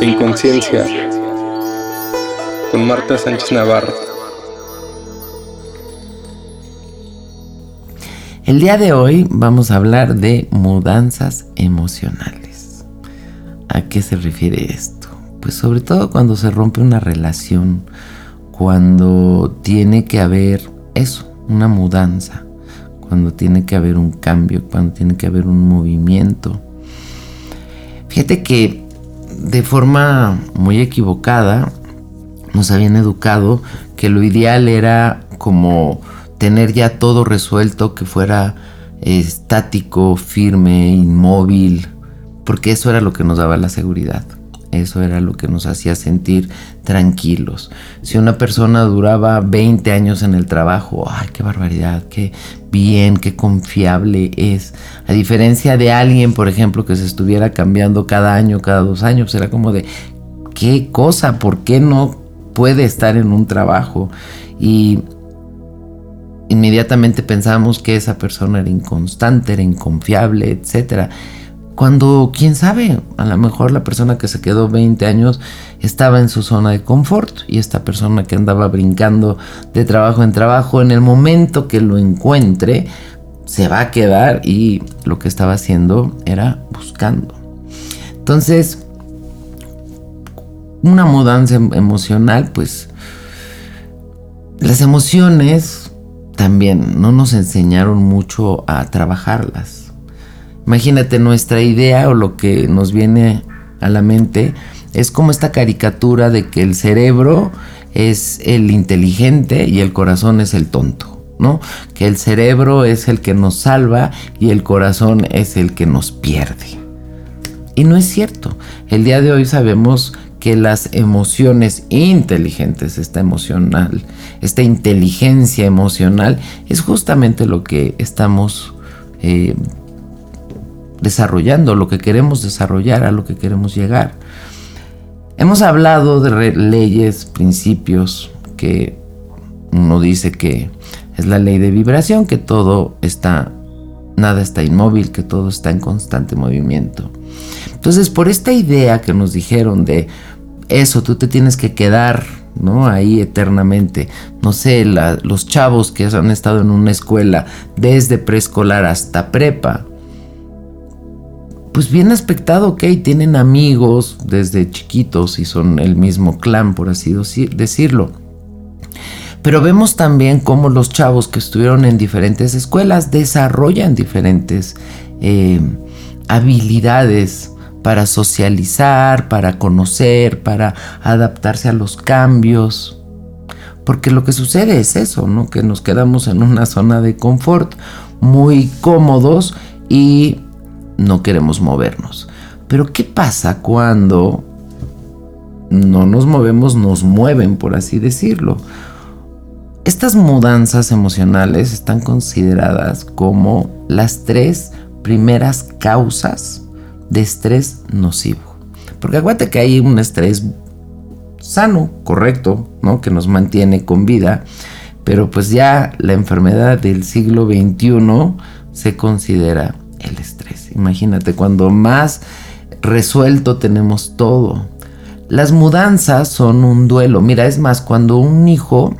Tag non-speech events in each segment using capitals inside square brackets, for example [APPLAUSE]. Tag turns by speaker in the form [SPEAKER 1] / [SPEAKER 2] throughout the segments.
[SPEAKER 1] Inconsciencia con Marta Sánchez Navarro.
[SPEAKER 2] El día de hoy vamos a hablar de mudanzas emocionales. ¿A qué se refiere esto? Pues sobre todo cuando se rompe una relación, cuando tiene que haber eso, una mudanza, cuando tiene que haber un cambio, cuando tiene que haber un movimiento. Fíjate que de forma muy equivocada nos habían educado que lo ideal era como tener ya todo resuelto, que fuera estático, firme, inmóvil, porque eso era lo que nos daba la seguridad. Eso era lo que nos hacía sentir tranquilos. Si una persona duraba 20 años en el trabajo, ay, qué barbaridad, qué bien, qué confiable es. A diferencia de alguien, por ejemplo, que se estuviera cambiando cada año, cada dos años, era como de, ¿qué cosa? ¿Por qué no puede estar en un trabajo? Y inmediatamente pensamos que esa persona era inconstante, era inconfiable, etcétera. Cuando, quién sabe, a lo mejor la persona que se quedó 20 años estaba en su zona de confort y esta persona que andaba brincando de trabajo en trabajo, en el momento que lo encuentre, se va a quedar y lo que estaba haciendo era buscando. Entonces, una mudanza em-, emocional, pues las emociones también no nos enseñaron mucho a trabajarlas Imagínate nuestra idea o lo que nos viene a la mente es como esta caricatura de que el cerebro es el inteligente y el corazón es el tonto, ¿no? Que el cerebro es el que nos salva y el corazón es el que nos pierde. Y no es cierto. El día de hoy sabemos que las emociones inteligentes, esta emocional, esta inteligencia emocional, es justamente lo que estamos eh, desarrollando, lo que queremos desarrollar, a lo que queremos llegar. Hemos hablado de leyes, principios, que uno dice que es la ley de vibración, que todo está, nada está inmóvil, que todo está en constante movimiento. Entonces, por esta idea que nos dijeron de eso, tú te tienes que quedar ¿no? Ahí eternamente. No sé, los chavos que han estado en una escuela desde preescolar hasta prepa, pues bien aspectado, ok, tienen amigos desde chiquitos y son el mismo clan, por así decirlo. Pero vemos también cómo los chavos que estuvieron en diferentes escuelas desarrollan diferentes eh, habilidades para socializar, para conocer, para adaptarse a los cambios. Porque lo que sucede es eso, ¿no? Que nos quedamos en una zona de confort muy cómodos y no queremos movernos. Pero ¿qué pasa cuando no nos movemos, nos mueven, por así decirlo? Estas mudanzas emocionales están consideradas como las tres primeras causas de estrés nocivo. Porque acuérdate que hay un estrés sano, correcto, ¿no? Que nos mantiene con vida. Pero pues ya la enfermedad del siglo XXI se considera el estrés. Imagínate, cuando más resuelto tenemos todo. Las mudanzas son un duelo. Mira, es más, cuando un hijo,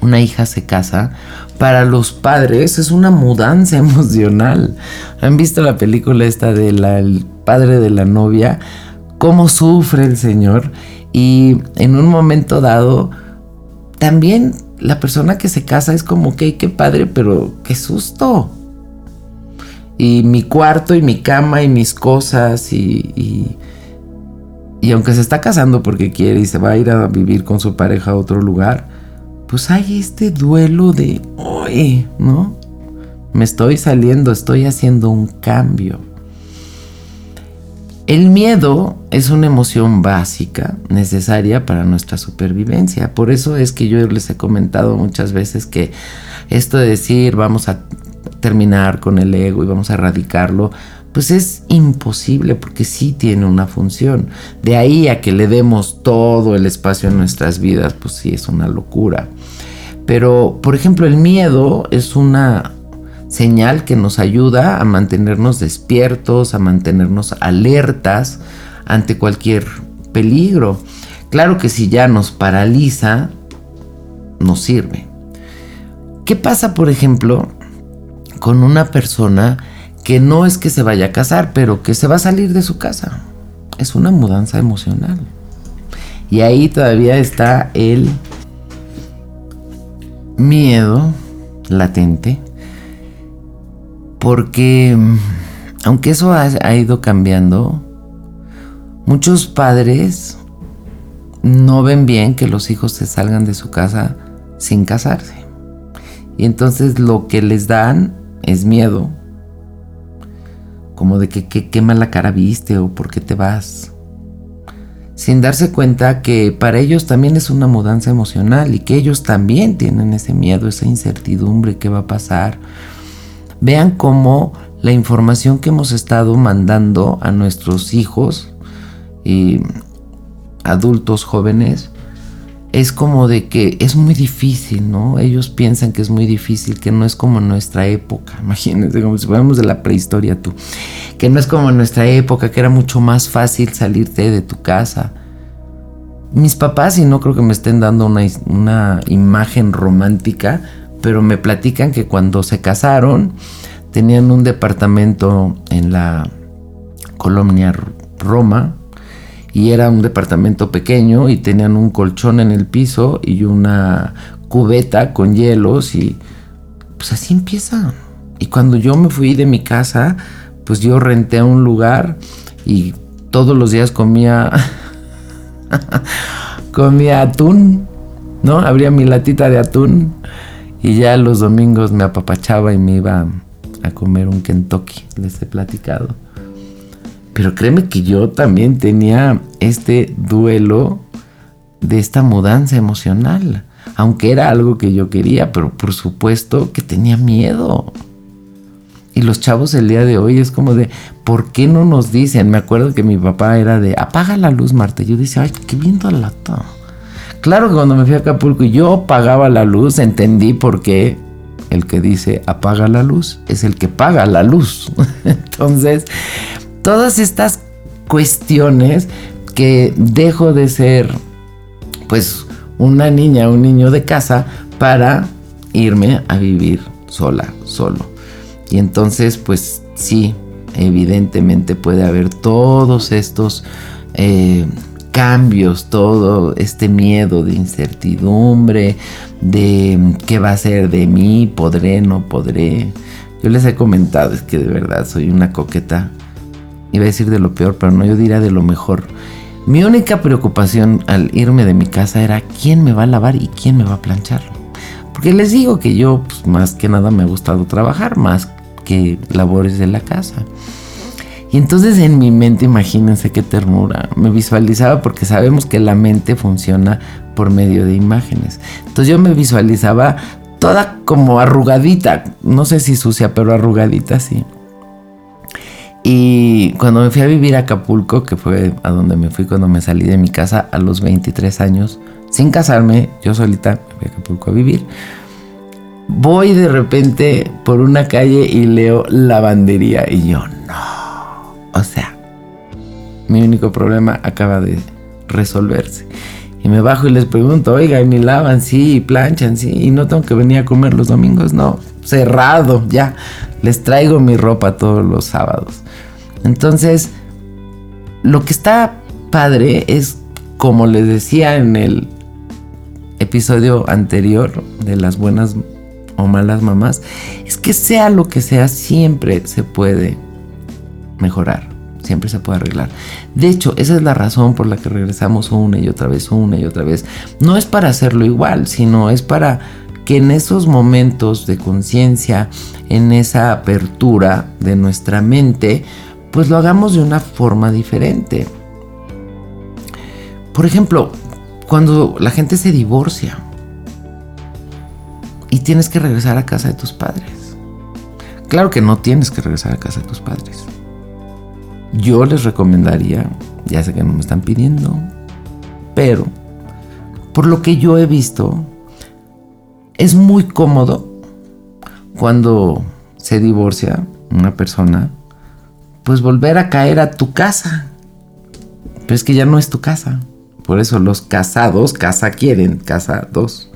[SPEAKER 2] una hija se casa, para los padres es una mudanza [LAUGHS] emocional. ¿Han visto la película esta del padre de la novia? Cómo sufre el Señor. Y en un momento dado, también la persona que se casa es como que, qué padre, pero qué susto y mi cuarto y mi cama y mis cosas y, y, aunque se está casando porque quiere y se va a ir a vivir con su pareja a otro lugar, pues hay este duelo de, oye, ¿no? Me estoy saliendo, estoy haciendo un cambio. El miedo es una emoción básica, necesaria para nuestra supervivencia. Por eso es que yo les he comentado muchas veces que esto de decir vamos a terminar con el ego y vamos a erradicarlo, pues es imposible porque sí tiene una función. De ahí a que le demos todo el espacio en nuestras vidas, pues sí es una locura. Pero, por ejemplo, el miedo es una señal que nos ayuda a mantenernos despiertos, a mantenernos alertas, ante cualquier peligro. Claro que si ya nos paraliza, nos sirve. ¿Qué pasa, por ejemplo, con una persona que no es que se vaya a casar, pero que se va a salir de su casa? Es una mudanza emocional. Y ahí todavía está el miedo latente. Porque aunque eso ha, ido cambiando, muchos padres no ven bien que los hijos se salgan de su casa sin casarse. Y entonces lo que les dan es miedo. Como de que qué mala cara viste o por qué te vas sin darse cuenta que para ellos también es una mudanza emocional y que ellos también tienen ese miedo, esa incertidumbre que va a pasar. Vean cómo la información que hemos estado mandando a nuestros hijos y adultos jóvenes es como de que es muy difícil, ¿no? Ellos piensan que es muy difícil, que no es como nuestra época. [LAUGHS] Imagínense, como si fuéramos de la prehistoria tú. Que no es como nuestra época, que era mucho más fácil salirte de tu casa. Mis papás, y no creo que me estén dando una, una imagen romántica, pero me platican que cuando se casaron tenían un departamento en la colonia Roma, y era un departamento pequeño y tenían un colchón en el piso y una cubeta con hielos y pues así empieza. Y cuando yo me fui de mi casa, pues yo renté un lugar y todos los días comía [LAUGHS] comía atún, ¿no? Abría mi latita de atún y ya los domingos me apapachaba y me iba a comer un Kentucky, les he platicado. Pero créeme que yo también tenía este duelo de esta mudanza emocional. Aunque era algo que yo quería, pero por supuesto que tenía miedo. Y los chavos el día de hoy es como de, ¿por qué no nos dicen? Me acuerdo que mi papá era de, apaga la luz, Marta. Yo decía, ay, qué viendo la Claro que cuando me fui a Acapulco y yo apagaba la luz, entendí por qué el que dice apaga la luz es el que paga la luz. [LAUGHS] Entonces, todas estas cuestiones que dejo de ser pues una niña, un niño de casa para irme a vivir sola, solo. Y entonces pues sí, evidentemente puede haber todos estos eh, cambios, todo este miedo de incertidumbre, de qué va a ser de mí, podré, no podré. Yo les he comentado, es que de verdad soy una coqueta Iba a decir de lo peor, pero no, yo diría de lo mejor. Mi única preocupación al irme de mi casa era quién me va a lavar y quién me va a planchar. Porque les digo que yo, pues, más que nada, me ha gustado trabajar, más que labores de la casa. Y entonces en mi mente, imagínense qué ternura, me visualizaba porque sabemos que la mente funciona por medio de imágenes. Entonces yo me visualizaba toda como arrugadita, no sé si sucia, pero arrugadita sí. Y cuando me fui a vivir a Acapulco, que fue a donde me fui cuando me salí de mi casa a los 23 años, sin casarme, yo solita me fui a Acapulco a vivir. Voy de repente por una calle y leo lavandería y yo, no. O sea, mi único problema acaba de resolverse. Y me bajo y les pregunto, oiga, ¿y me lavan? Sí, planchan, sí. Y no tengo que venir a comer los domingos, no. Cerrado, ya. Les traigo mi ropa todos los sábados. Entonces, lo que está padre es, como les decía en el episodio anterior de las buenas o malas mamás, es que sea lo que sea, siempre se puede mejorar, siempre se puede arreglar. De hecho, esa es la razón por la que regresamos una y otra vez, una y otra vez. No es para hacerlo igual, sino es para que en esos momentos de conciencia, en esa apertura de nuestra mente, pues lo hagamos de una forma diferente. Por ejemplo, cuando la gente se divorcia y tienes que regresar a casa de tus padres. Claro que no tienes que regresar a casa de tus padres. Yo les recomendaría, ya sé que no me están pidiendo, pero por lo que yo he visto, es muy cómodo cuando se divorcia una persona pues volver a caer a tu casa. Pero es que ya no es tu casa. Por eso los casados, casa quieren, casa dos.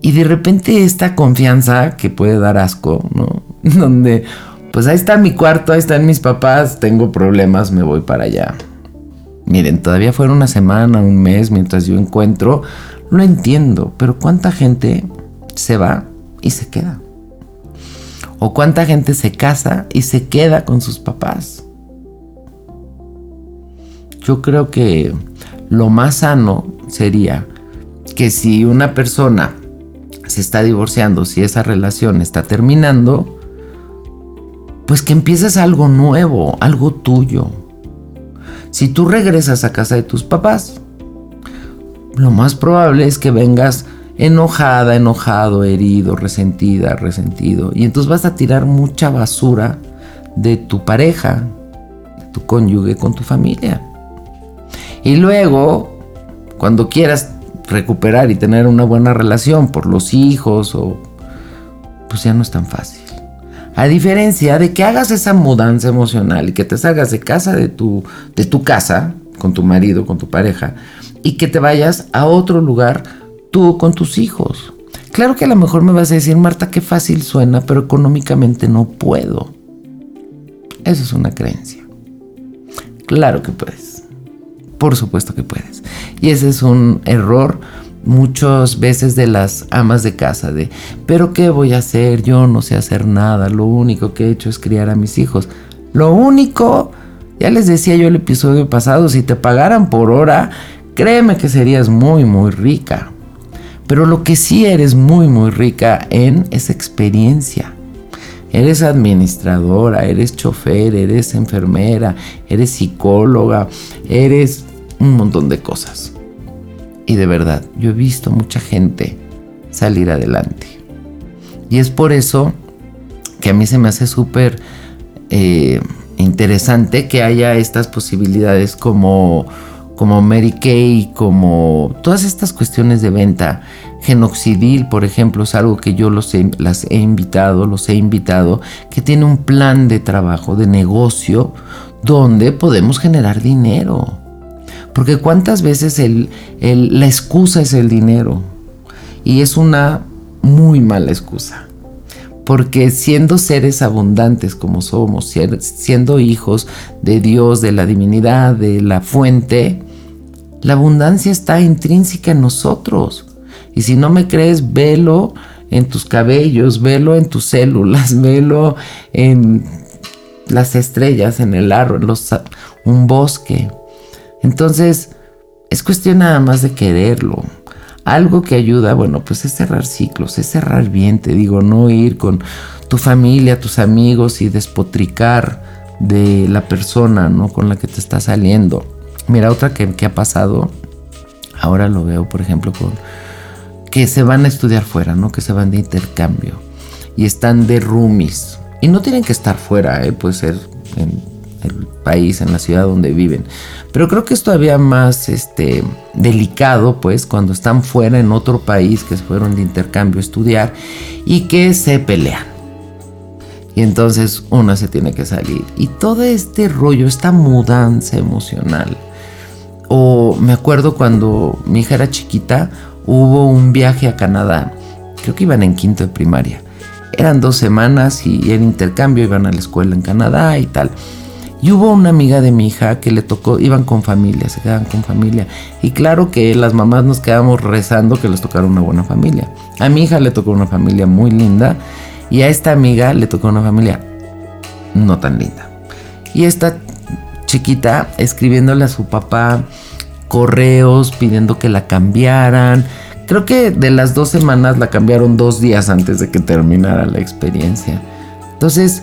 [SPEAKER 2] Y de repente esta confianza que puede dar asco, ¿no? [LAUGHS] Donde, pues ahí está mi cuarto, ahí están mis papás, tengo problemas, me voy para allá. Miren, todavía fuera una semana, un mes, mientras yo encuentro, lo entiendo, pero ¿cuánta gente se va y se queda? ¿O cuánta gente se casa y se queda con sus papás? Yo creo que lo más sano sería que si una persona se está divorciando, si esa relación está terminando, pues que empieces algo nuevo, algo tuyo. Si tú regresas a casa de tus papás, lo más probable es que vengas enojada, enojado, herido, resentida, resentido. Y entonces vas a tirar mucha basura de tu pareja, de tu cónyuge con tu familia. Y luego, cuando quieras recuperar y tener una buena relación por los hijos o pues ya no es tan fácil. A diferencia de que hagas esa mudanza emocional y que te salgas de casa de tu de tu casa con tu marido, con tu pareja y que te vayas a otro lugar tú con tus hijos. Claro que a lo mejor me vas a decir, Marta, qué fácil suena, pero económicamente no puedo. Eso es una creencia. Claro que puedes. Por supuesto que puedes. Y ese es un error muchas veces de las amas de casa de, pero ¿qué voy a hacer? Yo no sé hacer nada, lo único que he hecho es criar a mis hijos. Lo único, ya les decía yo el episodio pasado, si te pagaran por hora, créeme que serías muy, muy rica. Pero lo que sí eres muy, muy rica en es experiencia. Eres administradora, eres chofer, eres enfermera, eres psicóloga, eres un montón de cosas. Y de verdad, yo he visto mucha gente salir adelante. Y es por eso que a mí se me hace súper eh, interesante que haya estas posibilidades como como Mary Kay, como todas estas cuestiones de venta. Genoxidil, por ejemplo, es algo que yo los las he invitado, los he invitado, que tiene un plan de trabajo, de negocio, donde podemos generar dinero. Porque cuántas veces la excusa es el dinero. Y es una muy mala excusa. Porque siendo seres abundantes como somos, siendo hijos de Dios, de la divinidad, de la fuente, la abundancia está intrínseca en nosotros. Y si no me crees, velo en tus cabellos, velo en tus células, [LAUGHS] velo en las estrellas, en el árbol, los, un bosque. Entonces, es cuestión nada más de quererlo. Algo que ayuda, bueno, pues es cerrar ciclos, es cerrar bien, te digo, no ir con tu familia, tus amigos y despotricar de la persona, ¿no? Con la que te está saliendo. Mira, otra que, ha pasado, ahora lo veo, por ejemplo, con que se van a estudiar fuera, ¿no? Que se van de intercambio y están de roomies. Y no tienen que estar fuera, ¿eh? puede ser en el país, en la ciudad donde viven. Pero creo que es todavía más este, delicado, pues, cuando están fuera en otro país, que fueron de intercambio a estudiar y que se pelean. Y entonces una se tiene que salir. Y todo este rollo, esta mudanza emocional, o me acuerdo cuando mi hija era chiquita, hubo un viaje a Canadá. Creo que iban en quinto de primaria. Eran dos semanas y el intercambio iban a la escuela en Canadá y tal. Y hubo una amiga de mi hija que le tocó, iban con familia, se quedaban con familia. Y claro que las mamás nos quedamos rezando que les tocara una buena familia. A mi hija le tocó una familia muy linda y a esta amiga le tocó una familia no tan linda. Y esta chiquita escribiéndole a su papá correos pidiendo que la cambiaran. Creo que de las dos semanas la cambiaron dos días antes de que terminara la experiencia. Entonces,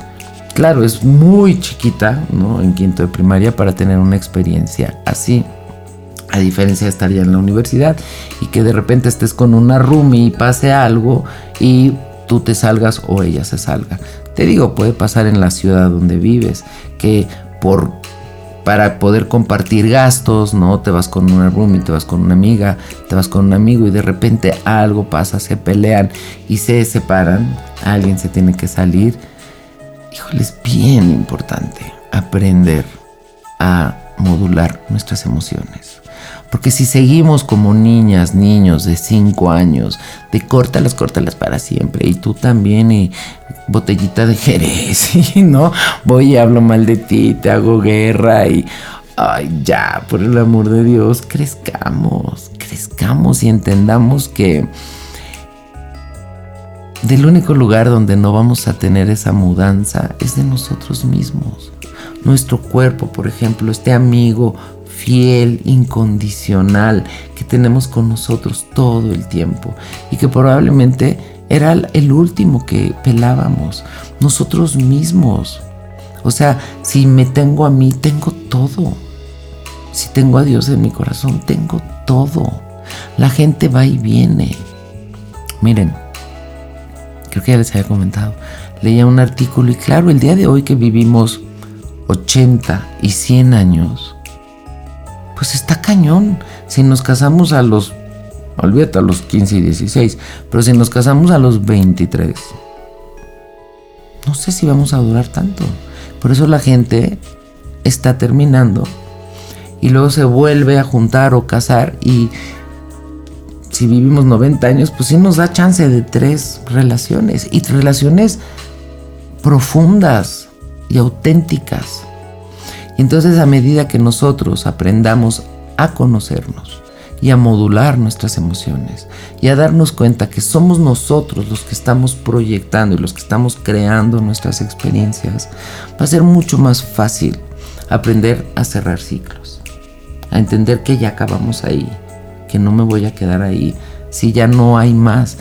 [SPEAKER 2] claro, es muy chiquita, ¿no? En quinto de primaria para tener una experiencia así. A diferencia de estar ya en la universidad y que de repente estés con una roomie y pase algo y tú te salgas o ella se salga. Te digo, puede pasar en la ciudad donde vives, que por para poder compartir gastos, ¿no? Te vas con una roomie, te vas con una amiga, te vas con un amigo y de repente algo pasa, se pelean y se separan, alguien se tiene que salir. Híjole, es bien importante aprender a modular nuestras emociones. Porque si seguimos como niñas, niños de 5 años, de córtalas, córtalas para siempre, y tú también, y botellita de Jerez, [LAUGHS] y no, voy y hablo mal de ti, te hago guerra, y ay, ya, por el amor de Dios, crezcamos, crezcamos y entendamos que del único lugar donde no vamos a tener esa mudanza es de nosotros mismos. Nuestro cuerpo, por ejemplo, este amigo fiel, incondicional, que tenemos con nosotros todo el tiempo y que probablemente era el último que pelábamos, nosotros mismos. O sea, si me tengo a mí, tengo todo. Si tengo a Dios en mi corazón, tengo todo. La gente va y viene. Miren, creo que ya les había comentado, leía un artículo y claro, el día de hoy que vivimos 80 y 100 años, pues está cañón. Si nos casamos a los, olvídate, a los 15 y 16, pero si nos casamos a los 23, no sé si vamos a durar tanto. Por eso la gente está terminando y luego se vuelve a juntar o casar y si vivimos 90 años, pues sí nos da chance de tres relaciones y relaciones profundas y auténticas. Y entonces a medida que nosotros aprendamos a conocernos y a modular nuestras emociones y a darnos cuenta que somos nosotros los que estamos proyectando y los que estamos creando nuestras experiencias, va a ser mucho más fácil aprender a cerrar ciclos, a entender que ya acabamos ahí que no me voy a quedar ahí si ya no hay más.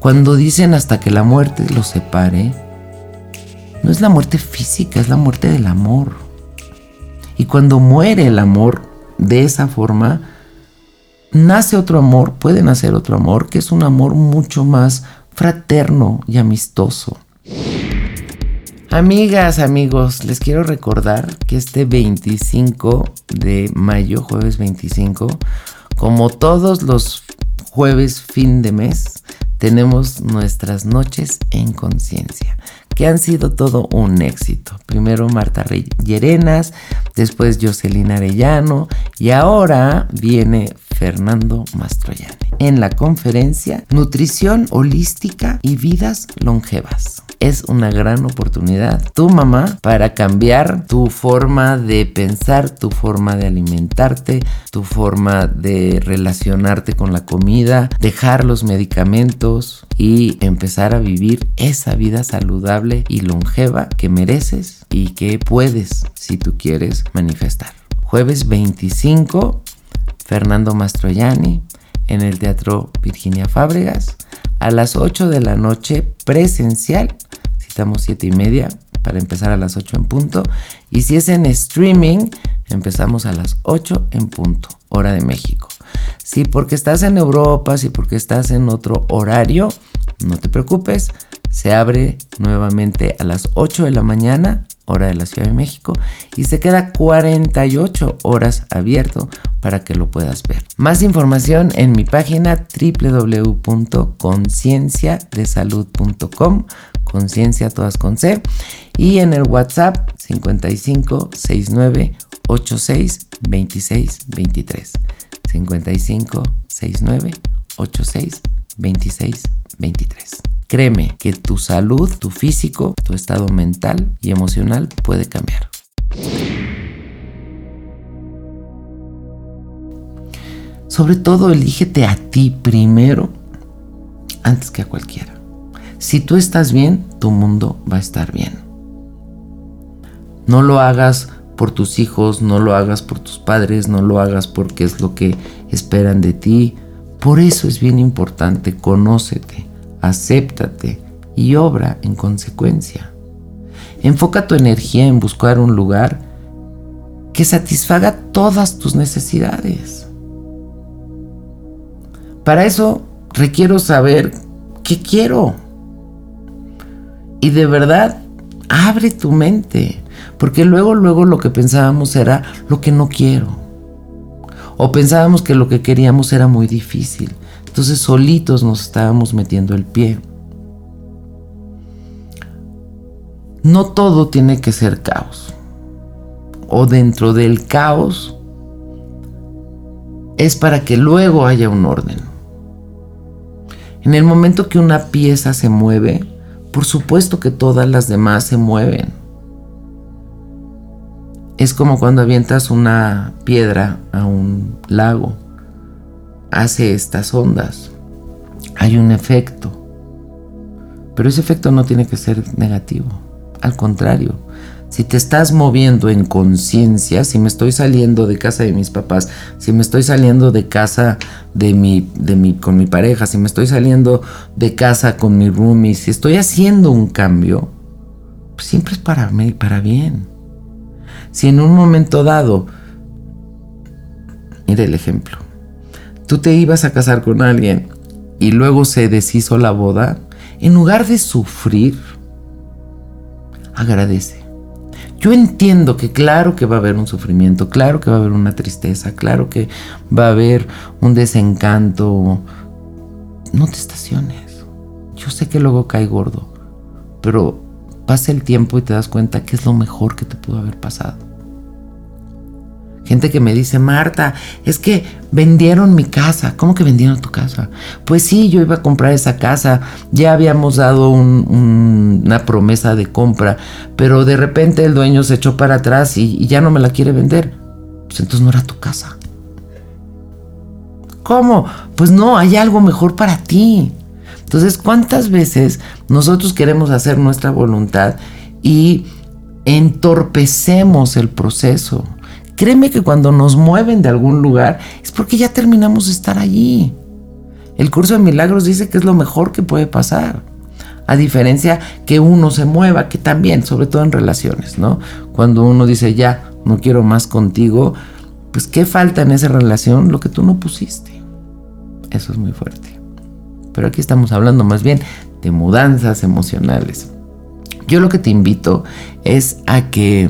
[SPEAKER 2] Cuando dicen hasta que la muerte los separe, no es la muerte física, es la muerte del amor. Y cuando muere el amor de esa forma, nace otro amor, puede nacer otro amor, que es un amor mucho más fraterno y amistoso. Amigas, amigos, les quiero recordar que este 25 de mayo, jueves 25, como todos los jueves fin de mes, tenemos nuestras noches en conciencia, que han sido todo un éxito. Primero Marta Llerenas, después Jocelyn Arellano y ahora viene Fernando Mastroianni en la conferencia Nutrición Holística y Vidas Longevas es una gran oportunidad, tu mamá, para cambiar tu forma de pensar, tu forma de alimentarte, tu forma de relacionarte con la comida, dejar los medicamentos y empezar a vivir esa vida saludable y longeva que mereces y que puedes, si tú quieres, manifestar. Jueves 25, Fernando Mastroianni en el Teatro Virginia Fábregas a las 8 de la noche presencial Citamos 7 y media para empezar a las 8 en punto. Y si es en streaming, empezamos a las 8 en punto, hora de México. Si porque estás en Europa, si porque estás en otro horario, no te preocupes, se abre nuevamente a las 8 de la mañana, hora de la Ciudad de México, y se queda 48 horas abierto para que lo puedas ver. Más información en mi página www.concienciadesalud.com conciencia todas con C y en el WhatsApp 55 69 86 26 23 55 69 86 26 23 Créeme que tu salud, tu físico, tu estado mental y emocional puede cambiar. Sobre todo, elígete a ti primero antes que a cualquiera. Si tú estás bien, tu mundo va a estar bien. No lo hagas por tus hijos, no lo hagas por tus padres, no lo hagas porque es lo que esperan de ti. Por eso es bien importante, conócete, acéptate y obra en consecuencia. Enfoca tu energía en buscar un lugar que satisfaga todas tus necesidades. Para eso requiero saber qué quiero. Y de verdad, abre tu mente. Porque luego, luego lo que pensábamos era lo que no quiero. O pensábamos que lo que queríamos era muy difícil. Entonces solitos nos estábamos metiendo el pie. No todo tiene que ser caos. o dentro del caos es para que luego haya un orden. En el momento que una pieza se mueve, por supuesto que todas las demás se mueven. Es como cuando avientas una piedra a un lago. Hace estas ondas. Hay un efecto. Pero ese efecto no tiene que ser negativo. Al contrario, si te estás moviendo en conciencia, si me estoy saliendo de casa de mis papás, si me estoy saliendo de casa de mi, de mi, con mi pareja, si me estoy saliendo de casa con mi roomie, si estoy haciendo un cambio, pues siempre es para mí, para bien. Si en un momento dado, mire el ejemplo, tú te ibas a casar con alguien y luego se deshizo la boda, en lugar de sufrir, agradece. Yo entiendo que claro que va a haber un sufrimiento, claro que va a haber una tristeza, claro que va a haber un desencanto. No te estaciones. Yo sé que luego cae gordo, pero pasa el tiempo y te das cuenta que es lo mejor que te pudo haber pasado. Gente que me dice, Marta, es que vendieron mi casa. ¿Cómo que vendieron tu casa? Pues sí, yo iba a comprar esa casa. Ya habíamos dado una promesa de compra, pero de repente el dueño se echó para atrás y, y ya no me la quiere vender. Pues entonces no era tu casa. ¿Cómo? Pues no, hay algo mejor para ti. Entonces, ¿cuántas veces nosotros queremos hacer nuestra voluntad y entorpecemos el proceso? Créeme que cuando nos mueven de algún lugar es porque ya terminamos de estar allí. El curso de milagros dice que es lo mejor que puede pasar. A diferencia que uno se mueva, que también, sobre todo en relaciones, ¿no? Cuando uno dice, ya, no quiero más contigo, pues ¿qué falta en esa relación? Lo que tú no pusiste. Eso es muy fuerte. Pero aquí estamos hablando más bien de mudanzas emocionales. Yo lo que te invito es a que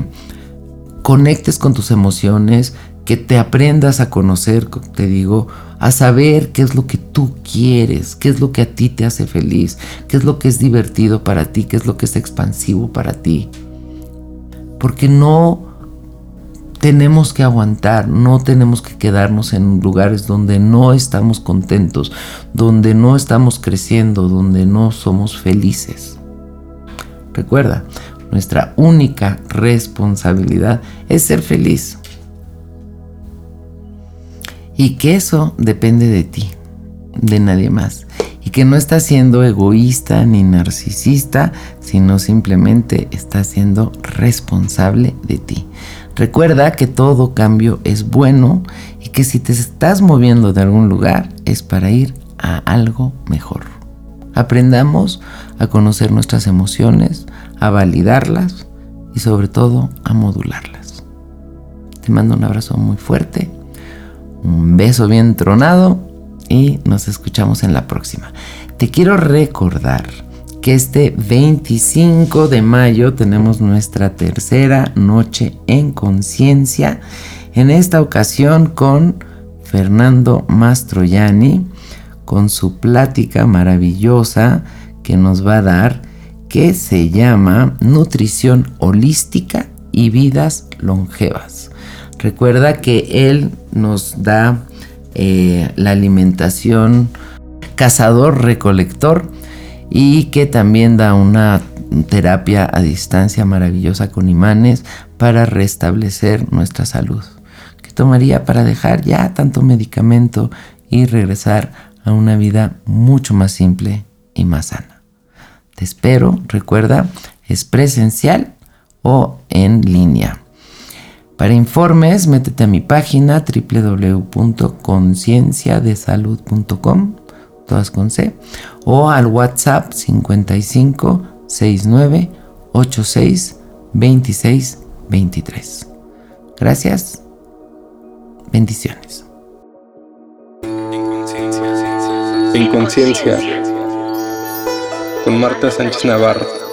[SPEAKER 2] conectes con tus emociones, que te aprendas a conocer, te digo, a saber qué es lo que tú quieres, qué es lo que a ti te hace feliz, qué es lo que es divertido para ti, qué es lo que es expansivo para ti. Porque no tenemos que aguantar, no tenemos que quedarnos en lugares donde no estamos contentos, donde no estamos creciendo, donde no somos felices. Recuerda, nuestra única responsabilidad es ser feliz. Y que eso depende de ti, de nadie más. Y que no estás siendo egoísta ni narcisista, sino simplemente estás siendo responsable de ti. Recuerda que todo cambio es bueno y que si te estás moviendo de algún lugar es para ir a algo mejor. Aprendamos a conocer nuestras emociones, a validarlas y sobre todo a modularlas. Te mando un abrazo muy fuerte, un beso bien tronado y nos escuchamos en la próxima. Te quiero recordar que este 25 de mayo tenemos nuestra tercera noche en conciencia, en esta ocasión con Fernando Mastroianni, con su plática maravillosa que nos va a dar que se llama Nutrición Holística y Vidas Longevas. Recuerda que él nos da eh, la alimentación cazador-recolector y que también da una terapia a distancia maravillosa con imanes para restablecer nuestra salud. ¿Qué tomaría para dejar ya tanto medicamento y regresar a una vida mucho más simple y más sana? Te espero, recuerda, es presencial o en línea. Para informes, métete a mi página www.concienciadesalud.com, todas con C, o al WhatsApp 55 69 86 26 23. Gracias. Bendiciones.
[SPEAKER 1] En conciencia con Marta Sánchez Navarro.